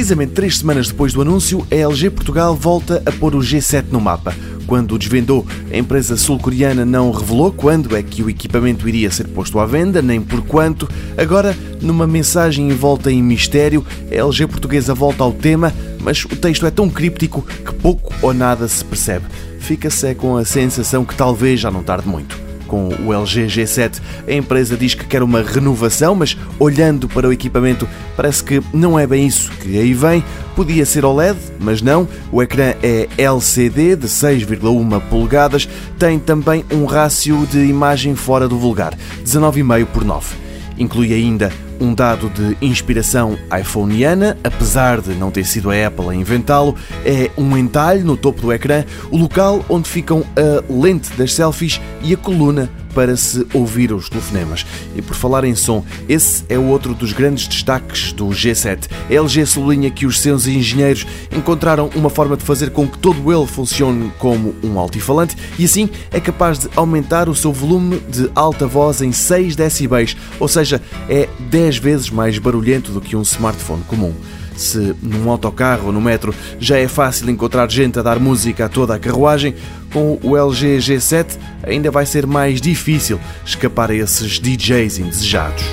Precisamente três semanas depois do anúncio, a LG Portugal volta a pôr o G7 no mapa. Quando o desvendou, a empresa sul-coreana não revelou quando é que o equipamento iria ser posto à venda, nem por quanto. Agora, numa mensagem envolta em mistério, a LG portuguesa volta ao tema, mas o texto é tão críptico que pouco ou nada se percebe. Fica-se com a sensação que talvez já não tarde muito com o LG G7. A empresa diz que quer uma renovação, mas olhando para o equipamento, parece que não é bem isso que aí vem. Podia ser OLED, mas não. O ecrã é LCD de 6,1 polegadas, tem também um rácio de imagem fora do vulgar, 19,5 por 9. Inclui ainda um dado de inspiração iPhoneana, apesar de não ter sido a Apple a inventá-lo, é um entalhe no topo do ecrã, o local onde ficam a lente das selfies e a coluna para se ouvir os telefonemas. E por falar em som, esse é outro dos grandes destaques do G7. A LG sublinha que os seus engenheiros encontraram uma forma de fazer com que todo ele funcione como um altifalante e assim é capaz de aumentar o seu volume de alta voz em 6 decibéis, ou seja, é 10 vezes mais barulhento do que um smartphone comum. Se num autocarro ou no metro já é fácil encontrar gente a dar música a toda a carruagem, com o LG G7 ainda vai ser mais difícil escapar a esses DJs indesejados.